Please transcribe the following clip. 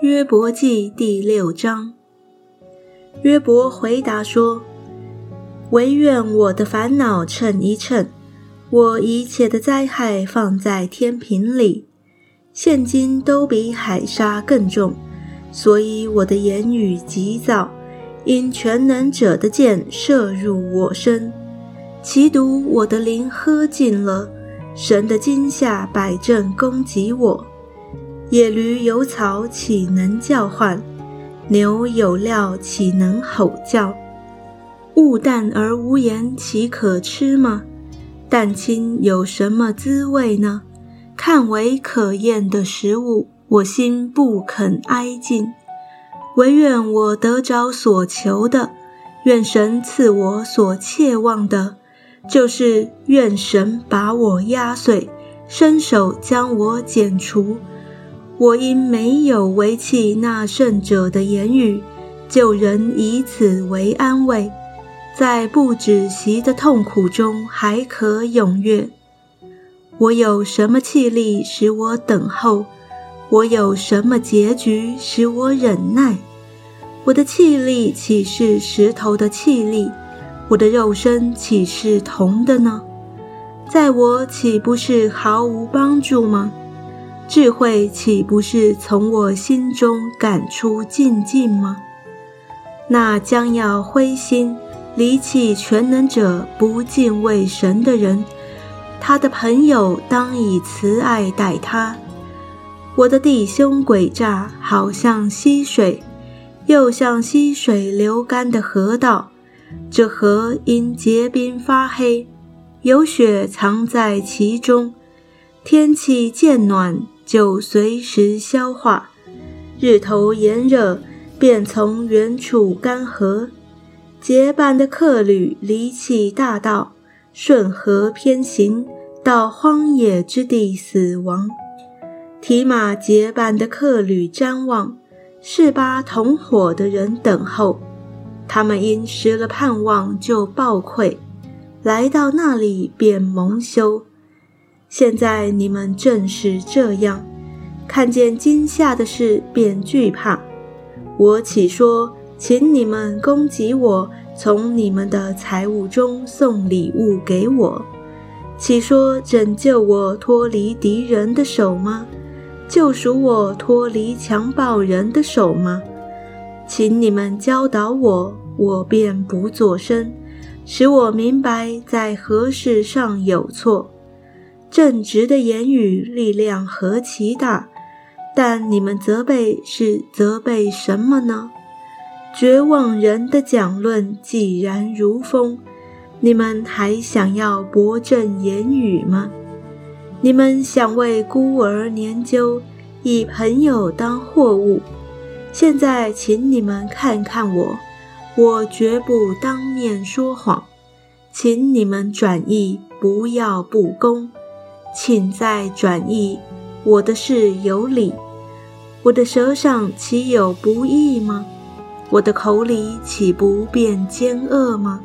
约伯记第六章。约伯回答说：“唯愿我的烦恼称一称，我一切的灾害放在天平里，现今都比海沙更重，所以我的言语急躁，因全能者的箭射入我身，其毒我的灵喝尽了。神的惊吓摆阵攻击我。”野驴有草，岂能叫唤？牛有料，岂能吼叫？物淡而无言，岂可吃吗？蛋清有什么滋味呢？看为可厌的食物，我心不肯挨近。唯愿我得着所求的，愿神赐我所切望的，就是愿神把我压碎，伸手将我剪除。我因没有违弃那圣者的言语，就人以此为安慰，在不止息的痛苦中还可踊跃。我有什么气力使我等候？我有什么结局使我忍耐？我的气力岂是石头的气力？我的肉身岂是铜的呢？在我岂不是毫无帮助吗？智慧岂不是从我心中赶出禁忌吗？那将要灰心离弃全能者、不敬畏神的人，他的朋友当以慈爱待他。我的弟兄诡诈，好像溪水，又像溪水流干的河道。这河因结冰发黑，有雪藏在其中。天气渐暖。就随时消化，日头炎热，便从远处干涸。结伴的客旅离弃大道，顺河偏行，到荒野之地死亡。提马结伴的客旅瞻望，示巴同伙的人等候。他们因失了盼望，就暴溃，来到那里便蒙羞。现在你们正是这样，看见惊吓的事便惧怕。我岂说，请你们攻击我，从你们的财物中送礼物给我？岂说拯救我脱离敌人的手吗？救赎我脱离强暴人的手吗？请你们教导我，我便不作声，使我明白在何事上有错。正直的言语力量何其大，但你们责备是责备什么呢？绝望人的讲论既然如风，你们还想要驳正言语吗？你们想为孤儿研究，以朋友当货物。现在，请你们看看我，我绝不当面说谎，请你们转意，不要不公。请再转译，我的事有理，我的舌上岂有不义吗？我的口里岂不变奸恶吗？